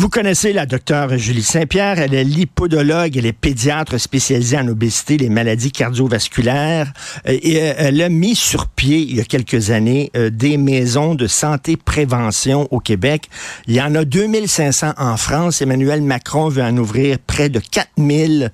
Vous connaissez la docteure Julie Saint-Pierre. Elle est lipodologue, elle est pédiatre spécialisée en obésité, les maladies cardiovasculaires. Euh, et euh, elle a mis sur pied, il y a quelques années, euh, des maisons de santé prévention au Québec. Il y en a 2500 en France. Emmanuel Macron veut en ouvrir près de 4000.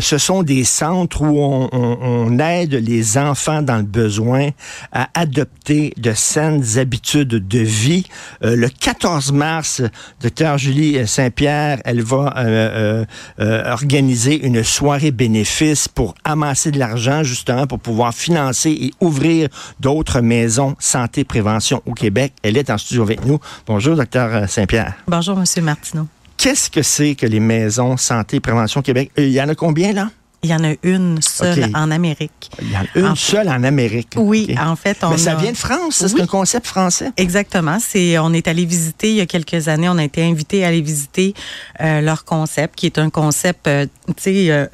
ce sont des centres où on, on, aide les enfants dans le besoin à adopter de saines habitudes de vie. le 14 mars, docteur Julie Saint-Pierre, elle va euh, euh, euh, organiser une soirée bénéfice pour amasser de l'argent, justement, pour pouvoir financer et ouvrir d'autres maisons santé-prévention au Québec. Elle est en studio avec nous. Bonjour, docteur Saint-Pierre. Bonjour, Monsieur Martineau. Qu'est-ce que c'est que les maisons santé-prévention Québec? Il y en a combien, là? Il y en a une seule en Amérique. Il y en a une seule en Amérique. Oui, en fait, on Mais ça vient de France, c'est un concept français? Exactement. C'est, on est allé visiter il y a quelques années, on a été invité à aller visiter euh, leur concept, qui est un concept, euh, tu sais. Euh,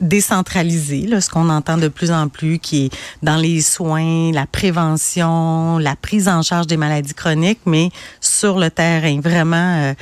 décentralisé, là, ce qu'on entend de plus en plus, qui est dans les soins, la prévention, la prise en charge des maladies chroniques, mais sur le terrain, vraiment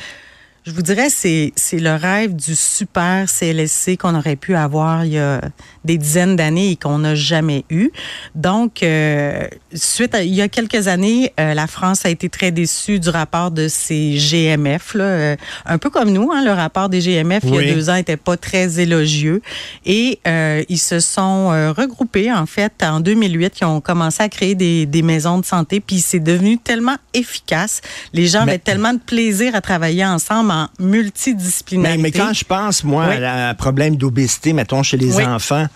je vous dirais, c'est c'est le rêve du super CLSC qu'on aurait pu avoir il y a des dizaines d'années et qu'on n'a jamais eu. Donc, euh, suite à, il y a quelques années, euh, la France a été très déçue du rapport de ces GMF, là, euh, un peu comme nous. Hein, le rapport des GMF il y a deux ans était pas très élogieux et ils se sont regroupés en fait en 2008. Ils ont commencé à créer des, des maisons de santé, puis c'est devenu tellement efficace. Les gens avaient tellement de plaisir à travailler ensemble multidisciplinarité. Mais, quand je pense, moi, à un problème d'obésité, mettons, chez les enfants,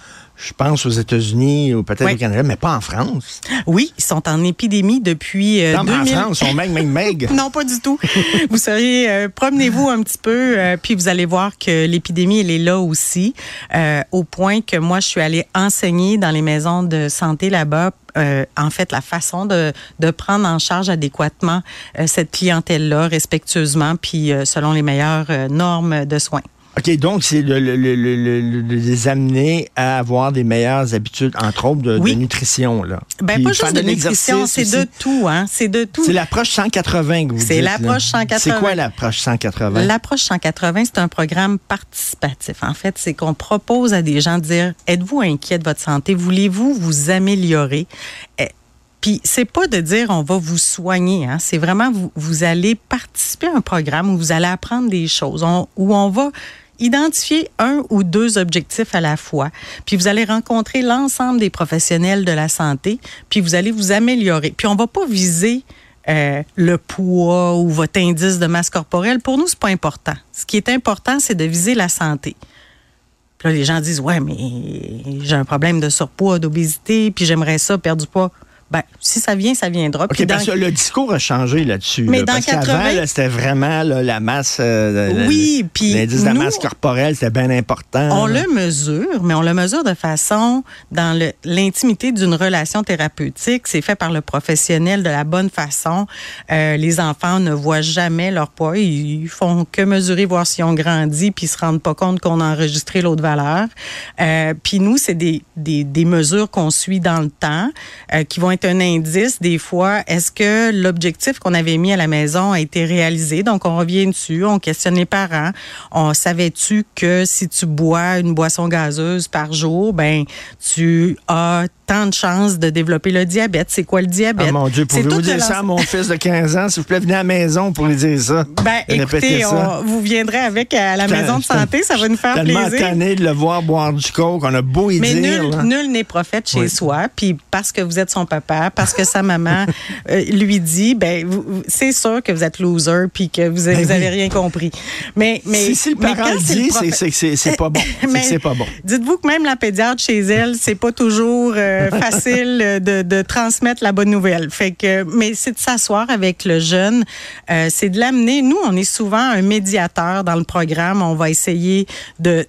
je pense aux États-Unis ou peut-être au Canada, mais pas en France. Oui, ils sont en épidémie depuis euh, non, 2000. en France, ils sont meg, meg, meg. non, pas du tout. vous seriez, euh, promenez-vous un petit peu, euh, puis vous allez voir que l'épidémie, elle est là aussi, au point que moi, je suis allée enseigner dans les maisons de santé là-bas en fait la façon de, de, prendre en charge adéquatement cette clientèle-là, respectueusement, puis selon les meilleures normes de soins. OK, donc c'est de, les amener à avoir des meilleures habitudes, entre autres de, nutrition. Là. Ben, pas juste de, nutrition, c'est de tout. Hein? C'est de tout. C'est l'approche 180 que vous dites. C'est l'approche 180. C'est quoi l'approche 180? L'approche 180, c'est un programme participatif. En fait, c'est qu'on propose à des gens de dire, êtes-vous inquiet de votre santé? Voulez-vous vous améliorer? Eh, puis c'est pas de dire on va vous soigner, hein. c'est vraiment vous, vous allez participer à un programme où vous allez apprendre des choses, où on va identifier un ou deux objectifs à la fois. Puis vous allez rencontrer l'ensemble des professionnels de la santé, puis vous allez vous améliorer. Puis on va pas viser euh, le poids ou votre indice de masse corporelle. Pour nous, c'est pas important. Ce qui est important, c'est de viser la santé. Puis là, les gens disent ouais, mais j'ai un problème de surpoids, d'obésité, puis j'aimerais ça perdre du poids. Ben, si ça vient, ça viendra. OK, parce que le discours a changé là-dessus. Mais dans parce 80... c'était vraiment la masse. Euh, oui, puis. L'indice de la masse corporelle, c'était bien important. On le mesure, mais on le mesure de façon dans l'intimité d'une relation thérapeutique. C'est fait par le professionnel de la bonne façon. Euh, les enfants ne voient jamais leur poids. Ils font que mesurer, voir si on grandit, puis ils se rendent pas compte qu'on a enregistré l'autre valeur. Euh, puis nous, c'est des, des, des, mesures qu'on suit dans le temps, euh, qui vont être un indice des fois. Est-ce que l'objectif qu'on avait mis à la maison a été réalisé? Donc, on revient dessus, on questionne les parents. On savait-tu que si tu bois une boisson gazeuse par jour, ben, tu as tant de chances de développer le diabète. C'est quoi le diabète? Oh mon Dieu, pouvez-vous dire ça à mon fils de 15 ans? S'il vous plaît, venez à la maison pour lui dire ça. Ben, écoutez, vous viendrez avec à la maison de santé, ça va nous faire tellement plaisir. tanné de le voir boire du coke, on a beau y Mais dire. Nul, nul n'est prophète chez soi, puis parce que vous êtes son papa, parce que sa maman euh, lui dit, ben, c'est sûr que vous êtes loser, puis que vous, n'avez ben rien compris. Mais, mais, si, le parent le dit, c'est pas bon. c'est pas bon. Dites-vous que même la pédiatre chez elle, c'est pas toujours... Euh, facile de, transmettre la bonne nouvelle. Fait que, mais c'est de s'asseoir avec le jeune, euh, c'est de l'amener. Nous, on est souvent un médiateur dans le programme. On va essayer de,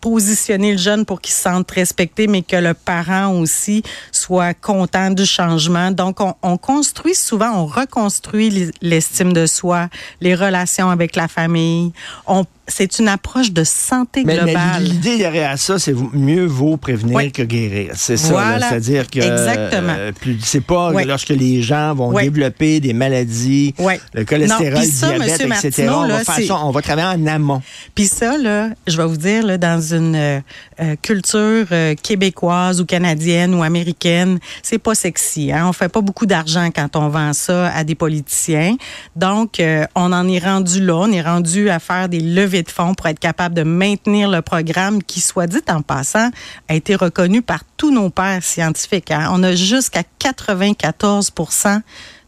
positionner le jeune pour qu'il se sente respecté, mais que le parent aussi soient contents du changement. Donc, on, on construit souvent, on reconstruit l'estime de soi, les relations avec la famille. On c'est une approche de santé globale. Mais l'idée derrière ça, c'est mieux vaut prévenir que guérir. C'est ça. C'est-à-dire que Exactement. Euh, c'est pas lorsque les gens vont développer des maladies, le cholestérol, le diabète, etc. on, va faire ça, on va travailler en amont. Puis ça, là, je vais vous dire, là, dans une euh, euh, culture québécoise ou canadienne ou américaine, c'est pas sexy. Hein? On fait pas beaucoup d'argent quand on vend ça à des politiciens. Donc, on en est rendu là. On est rendu à faire des levées de fonds pour être capable de maintenir le programme qui, soit dit en passant, a été reconnu par tous nos pairs scientifiques. Hein. On a jusqu'à 94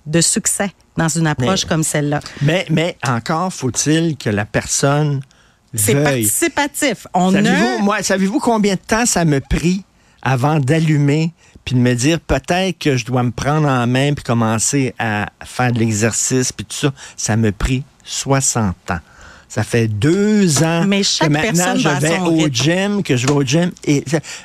de succès dans une approche comme celle-là. Mais, mais encore faut-il que la personne c'est participatif. On savez-vous, moi, savez-vous combien de temps ça me pris avant d'allumer puis de me dire peut-être que je dois me prendre en main puis commencer à faire de l'exercice puis tout ça? Ça me pris 60 ans. Ça fait deux ans Mais que maintenant je vais au gym, que je vais au gym et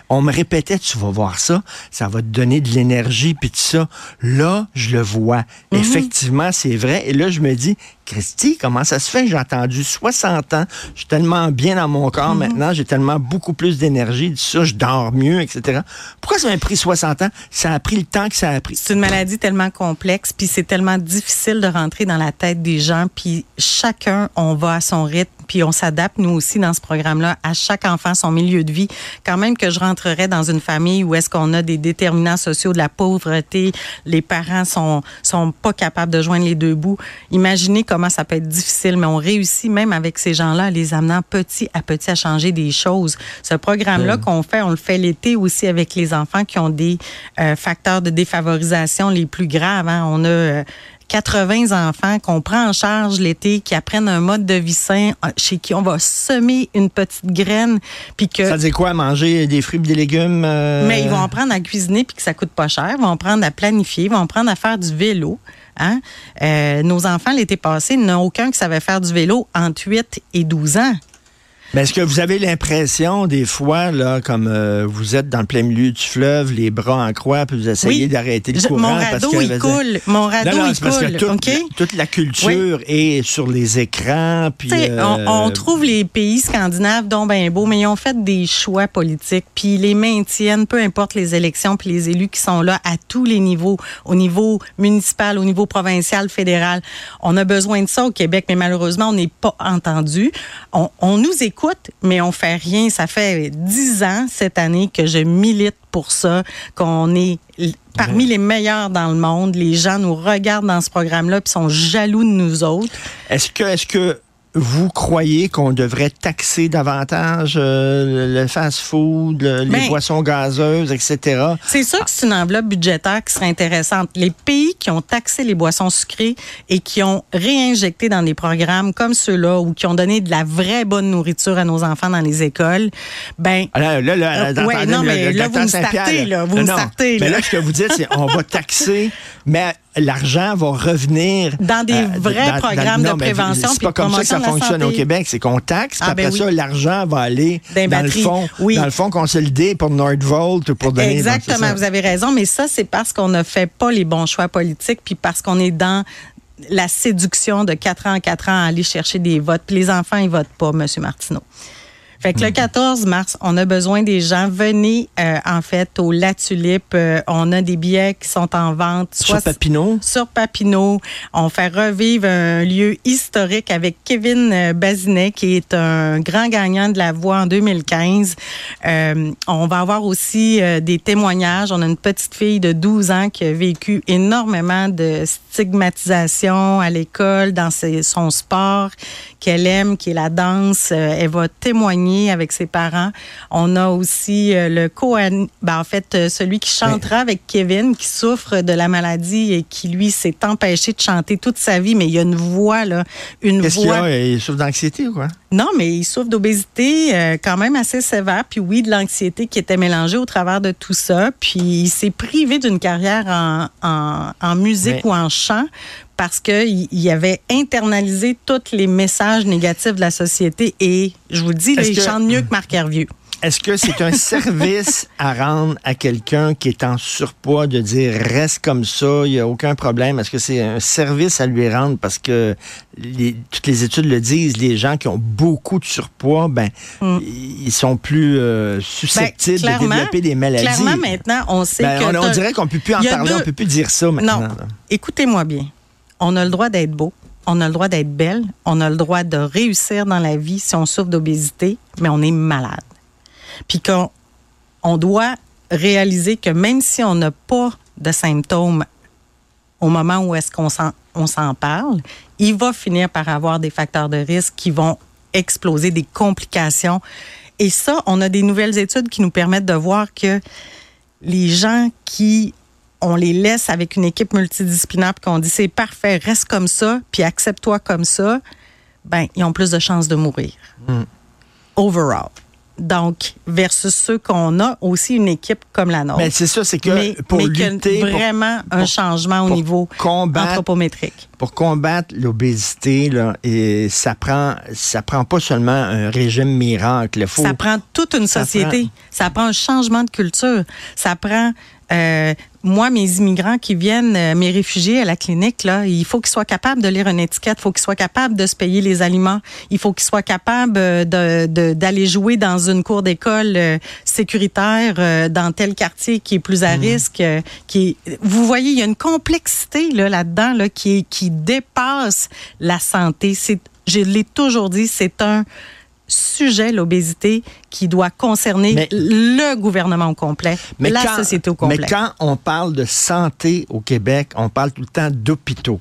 on me répétait tu vas voir ça, ça va te donner de l'énergie puis tout ça. Là, je le vois. Mhm. Effectivement, c'est vrai et là je me dis Christy, comment ça se fait? J'ai attendu 60 ans. Je suis tellement bien dans mon corps mhm. maintenant. J'ai tellement beaucoup plus d'énergie. Ça, je dors mieux, etc. Pourquoi ça m'a pris 60 ans? Ça a pris le temps que ça a pris. C'est une maladie tellement complexe, puis c'est tellement difficile de rentrer dans la tête des gens. Puis chacun, on va à son rythme puis on s'adapte nous aussi dans ce programme-là à chaque enfant son milieu de vie. Quand même que je rentrerais dans une famille où est-ce qu'on a des déterminants sociaux de la pauvreté, les parents sont sont pas capables de joindre les deux bouts. Imaginez comment ça peut être difficile, mais on réussit même avec ces gens-là, les amenant petit à petit à changer des choses. Ce programme-là qu'on fait, on le fait l'été aussi avec les enfants qui ont des euh, facteurs de défavorisation les plus graves. Hein. On a euh, 80 enfants qu'on prend en charge l'été, qui apprennent un mode de vie sain, euh, chez qui on va semer une petite graine, puis que ça dit quoi manger des fruits, des légumes. Euh? Mais ils vont apprendre à cuisiner puis que ça coûte pas cher, ils vont apprendre à planifier, ils vont apprendre à faire du vélo. Hein? Euh, nos enfants l'été passé, n'ont aucun qui savait faire du vélo entre 8 et 12 ans. Mais est-ce que vous avez l'impression, des fois, là, comme euh, vous êtes dans le plein milieu du fleuve, les bras en croix, puis vous essayez d'arrêter le courant? Mon radeau, parce que, il coule. Mon radeau, non, il coule. toute, toute, la culture est sur les écrans. Puis, euh, on, trouve les pays scandinaves dont ben beau, mais ils ont fait des choix politiques, puis ils les maintiennent, peu importe les élections, puis les élus qui sont là à tous les niveaux, au niveau municipal, au niveau provincial, fédéral. On a besoin de ça au Québec, mais malheureusement, on n'est pas entendu. On, on nous écoute mais on fait rien. Ça fait dix ans cette année que je milite pour ça, qu'on est parmi les meilleurs dans le monde. Les gens nous regardent dans ce programme-là puis sont jaloux de nous autres. Est-ce que, est-ce que vous croyez qu'on devrait taxer davantage euh, le fast-food, les ben, boissons gazeuses, etc.? C'est sûr que c'est une enveloppe budgétaire qui serait intéressante. Les pays qui ont taxé les boissons sucrées et qui ont réinjecté dans des programmes comme ceux-là ou qui ont donné de la vraie bonne nourriture à nos enfants dans les écoles, ben... Là, là, là, euh, ouais, non, mais là, vous me startez, là. Vous me startez, Mais là, ce que vous dites, c'est on va taxer, mais l'argent va revenir dans des euh, vrais programmes de prévention. C'est pas comme ça que ça fonctionne au Québec. C'est qu'on taxe, ah, puis après ben ça, l'argent va aller dans le fond, dans le fond consolidé pour Nordvolt ou pour donner. Exactement, vous avez raison, mais ça c'est parce qu'on ne fait pas les bons choix politiques, puis parce qu'on est dans la séduction de 4 ans en 4 ans à aller chercher des votes. Puis les enfants, ils votent pas, M. Martineau. Fait que le 14 mhm. mars, on a besoin des gens. Venez, euh, en fait, au La Tulipe. Euh, on a des billets qui sont en vente. Soit sur Papineau? Sur Papineau. On fait revivre un lieu historique avec Kevin euh, Bazinet, qui est un grand gagnant de la voix en 2015. on va avoir aussi des témoignages. On a une petite fille de 12 ans qui a vécu énormément de stigmatisation à l'école, dans son sport qu'elle aime, qui est la danse. elle va témoigner avec ses parents. On a aussi euh, le co ben, en fait, euh, celui qui chantera avec Kevin, qui souffre de la maladie et qui, lui, s'est empêché de chanter toute sa vie, mais il y a une voix, là, une Qu'est-ce voix. Qu'il a? Il souffre d'anxiété ou quoi? Non, mais il souffre d'obésité euh, quand même assez sévère, puis oui, de l'anxiété qui était mélangée au travers de tout ça. Puis il s'est privé d'une carrière en, en, musique ou en chant parce qu'il avait internalisé tous les messages négatifs de la société et je vous le dis, il chante mieux que Marc Hervieux. est-ce que c'est un service à rendre à quelqu'un qui est en surpoids de dire reste comme ça, il n'y a aucun problème? Est-ce que c'est un service à lui rendre parce que toutes les études le disent, les gens qui ont beaucoup de surpoids, ben, mm. ils sont plus euh, susceptibles ben, de développer des maladies. Clairement, maintenant, on sait ben, que. On, dirait qu'on ne peut plus en parler, on ne peut plus dire ça maintenant. Non. Écoutez-moi bien. On a le droit d'être beau, on a le droit d'être belle, on a le droit de réussir dans la vie si on souffre d'obésité, mais on est malade. Puis qu'on on doit réaliser que même si on n'a pas de symptômes au moment où est-ce qu'on on s'en parle, il va finir par avoir des facteurs de risque qui vont exploser, des complications. Et ça, on a des nouvelles études qui nous permettent de voir que les gens qui on les laisse avec une équipe multidisciplinaire puis qu'on dit c'est parfait, reste comme ça, puis accepte-toi comme ça, ben ils ont plus de chances de mourir. Hmm. Overall. Donc, versus ceux qu'on a aussi une équipe comme la nôtre. Mais c'est ça, c'est que pour lutter, vraiment un changement au niveau anthropométrique. Pour combattre l'obésité, là, et ça prend, ça prend pas seulement un régime miracle. Faut, ça prend toute une société. Ça prend un changement de culture. Ça prend euh, moi, mes immigrants qui viennent, euh, mes réfugiés à la clinique, là, il faut qu'ils soient capables de lire une étiquette, il faut qu'ils soient capables de se payer les aliments, il faut qu'ils soient capables euh, de, d'aller jouer dans une cour d'école sécuritaire dans tel quartier qui est plus à mmh. risque. qui vous voyez, il y a une complexité là, là-dedans là, qui, qui dépasse la santé. C'est, je l'ai toujours dit, c'est un sujet, l'obésité, qui doit concerner le gouvernement au complet, la société au complet. Mais quand on parle de santé au Québec, on parle tout le temps d'hôpitaux.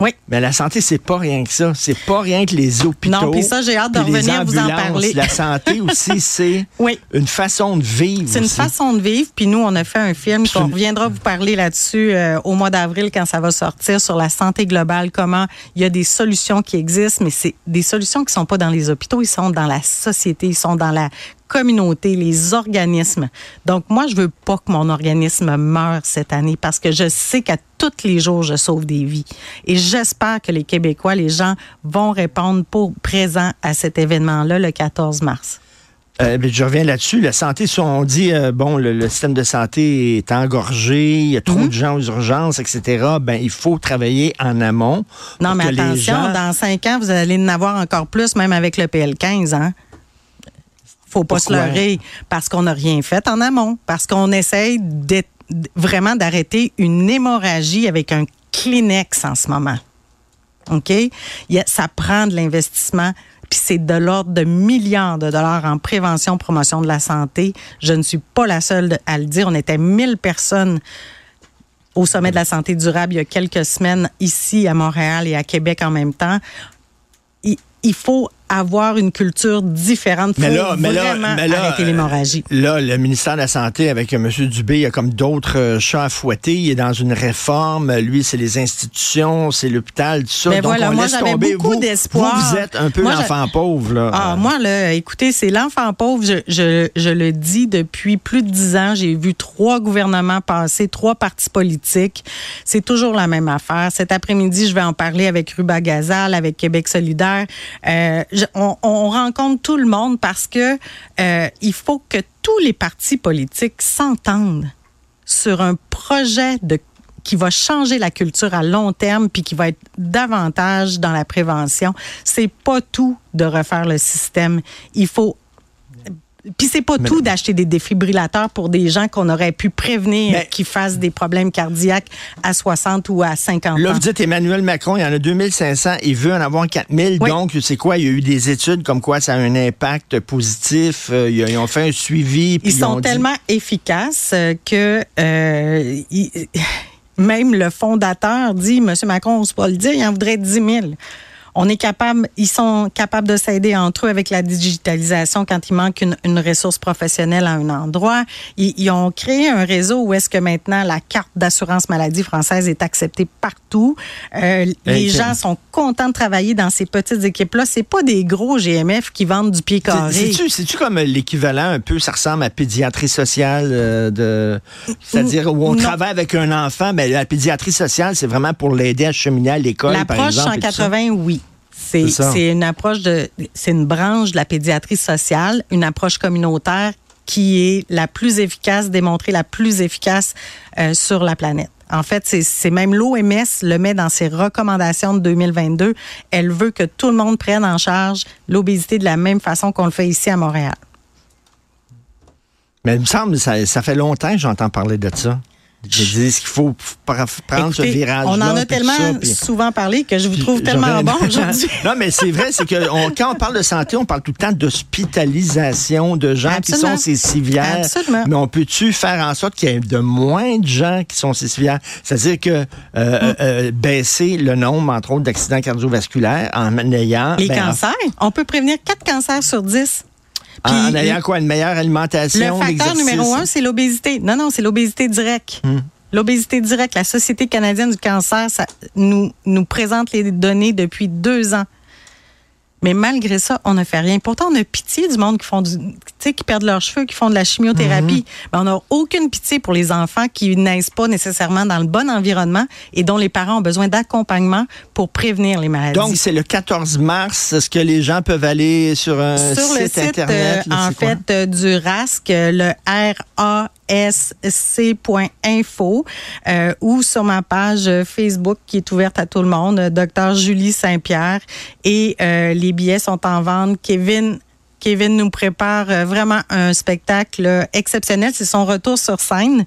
Oui. Mais la santé, c'est pas rien que ça. C'est pas rien que les hôpitaux. Non, puis ça, j'ai hâte de revenir vous en parler. La santé aussi, c'est une façon de vivre. C'est une façon de vivre. Puis nous, on a fait un film. On reviendra vous parler là-dessus euh, au mois d'avril quand ça va sortir sur la santé globale, comment il y a des solutions qui existent, mais c'est des solutions qui sont pas dans les hôpitaux, ils sont dans la société, ils sont dans la communauté, les organismes. Donc, moi, je veux pas que mon organisme meure cette année parce que je sais qu'à tous les jours, je sauve des vies. Et j'espère que les Québécois, les gens vont répondre pour présent à cet événement-là le 14 mars. Euh, je reviens là-dessus. La santé, si on dit, euh, bon, le, système de santé est engorgé, il y a trop mhm. de gens aux urgences, etc., ben, il faut travailler en amont. Non, mais attention, dans cinq ans, vous allez en avoir encore plus, même avec le PL15, hein? Faut pas se leurrer parce qu'on n'a rien fait en amont, parce qu'on essaye vraiment d'arrêter une hémorragie avec un Kleenex en ce moment. OK? ça prend de l'investissement, puis c'est de l'ordre de milliards de dollars en prévention, promotion de la santé. Je ne suis pas la seule à le dire. On était 1000 personnes au sommet de la santé durable il y a quelques semaines ici à Montréal et à Québec en même temps. il faut avoir une culture différente. pour vraiment arrêter l'hémorragie. Là, le ministère de la Santé, avec M. Dubé, il y a comme d'autres euh, chats à fouetter. Il est dans une réforme. Lui, c'est les institutions, c'est l'hôpital, tout ça. Mais Donc, voilà, moi, j'avais beaucoup d'espoir. Vous, êtes un peu l'enfant pauvre, là. Ah, moi, là, écoutez, c'est l'enfant pauvre. Je, je, je, le dis depuis plus de dix ans. J'ai vu trois gouvernements passer, trois partis politiques. C'est toujours la même affaire. Cet après-midi, je vais en parler avec Ruba Gazal, avec Québec solidaire. Euh, on, rencontre tout le monde parce que euh, il faut que tous les partis politiques s'entendent sur un projet qui va changer la culture à long terme puis qui va être davantage dans la prévention. C'est pas tout de refaire le système. Il faut puis c'est pas tout d'acheter des défibrillateurs pour des gens qu'on aurait pu prévenir qui fassent des problèmes cardiaques à 60 ou à 50 ans. Là, vous dites Emmanuel Macron, il y en a 2500, il veut en avoir 4000. Donc, c'est quoi? Il y a eu des études comme quoi ça a un impact positif. Euh, ils ont fait un suivi. Ils sont tellement efficaces euh, que euh, même le fondateur dit, M. Macron, on ne pas le dire, il en voudrait 10 000 on est capable, ils sont capables de s'aider entre eux avec la digitalisation quand il manque une, ressource professionnelle à un endroit. Ils, ont créé un réseau où est-ce que maintenant la carte d'assurance maladie française est acceptée partout. Euh, les gens sont contents de travailler dans ces petites équipes-là. C'est pas des gros GMF qui vendent du pied carré. C'est-tu comme l'équivalent un peu, ça ressemble à pédiatrie sociale euh, de, c'est-à-dire où on travaille avec un enfant, mais la pédiatrie sociale, c'est vraiment pour l'aider à cheminer à l'école, par exemple. L'approche 180, oui C'est une approche de, c'est une branche de la pédiatrie sociale, une approche communautaire qui est la plus efficace, démontrée la plus efficace euh, sur la planète. En fait, c'est même l'OMS le met dans ses recommandations de 2022. Elle veut que tout le monde prenne en charge l'obésité de la même façon qu'on le fait ici à Montréal. Mais il me semble ça, ça fait longtemps que j'entends parler de ça. Je dis qu'il faut prendre ce virage. On en a tellement souvent parlé que je vous trouve tellement bon aujourd'hui. non, mais c'est vrai, c'est que quand on parle de santé, on parle tout le temps d'hospitalisation de gens qui sont cécivières. Absolument. Mais on peut-tu faire en sorte qu'il y ait de moins de gens qui sont cécivières? C'est-à-dire que euh, euh, euh, baisser le nombre, entre autres, d'accidents cardiovasculaires en ayant... Les ben, cancers? On peut prévenir 4 cancers sur 10 en, ayant quoi? Une meilleure alimentation? Le facteur numéro un, c'est l'obésité. Non, non, c'est l'obésité directe. Hmm. L'obésité directe, la Société canadienne du cancer ça, nous, nous présente les données depuis deux ans. Mais malgré ça, on ne fait rien. Pourtant, on a pitié du monde qui font du, qui perdent leurs cheveux, qui font de la chimiothérapie. Mhm. Mais on n'a aucune pitié pour les enfants qui naissent pas nécessairement dans le bon environnement et dont les parents ont besoin d'accompagnement pour prévenir les maladies. Donc, c'est le 14 mars. Est-ce que les gens peuvent aller sur un sur site, le site Internet? Euh, en fait, euh, du RASC, le R-A sc.info euh, ou sur ma page Facebook qui est ouverte à tout le monde, Docteur Julie Saint-Pierre. Et euh, les billets sont en vente. Kevin Kevin nous prépare euh, vraiment un spectacle exceptionnel. C'est son retour sur scène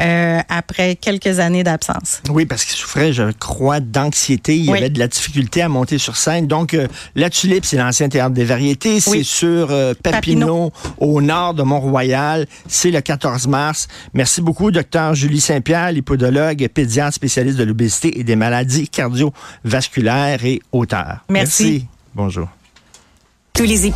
euh, après quelques années d'absence. Oui, parce qu'il souffrait, je crois, d'anxiété. Il y avait de la difficulté à monter sur scène. Donc, euh, La Tulipe, c'est l'ancien théâtre des variétés. C'est sur Papineau, au nord de Mont-Royal. C'est le 14 mars. Merci beaucoup, docteur Julie Saint-Pierre, lipodologue, pédiatre spécialiste de l'obésité et des maladies cardiovasculaires et auteur. Merci. Merci. Bonjour. Tous les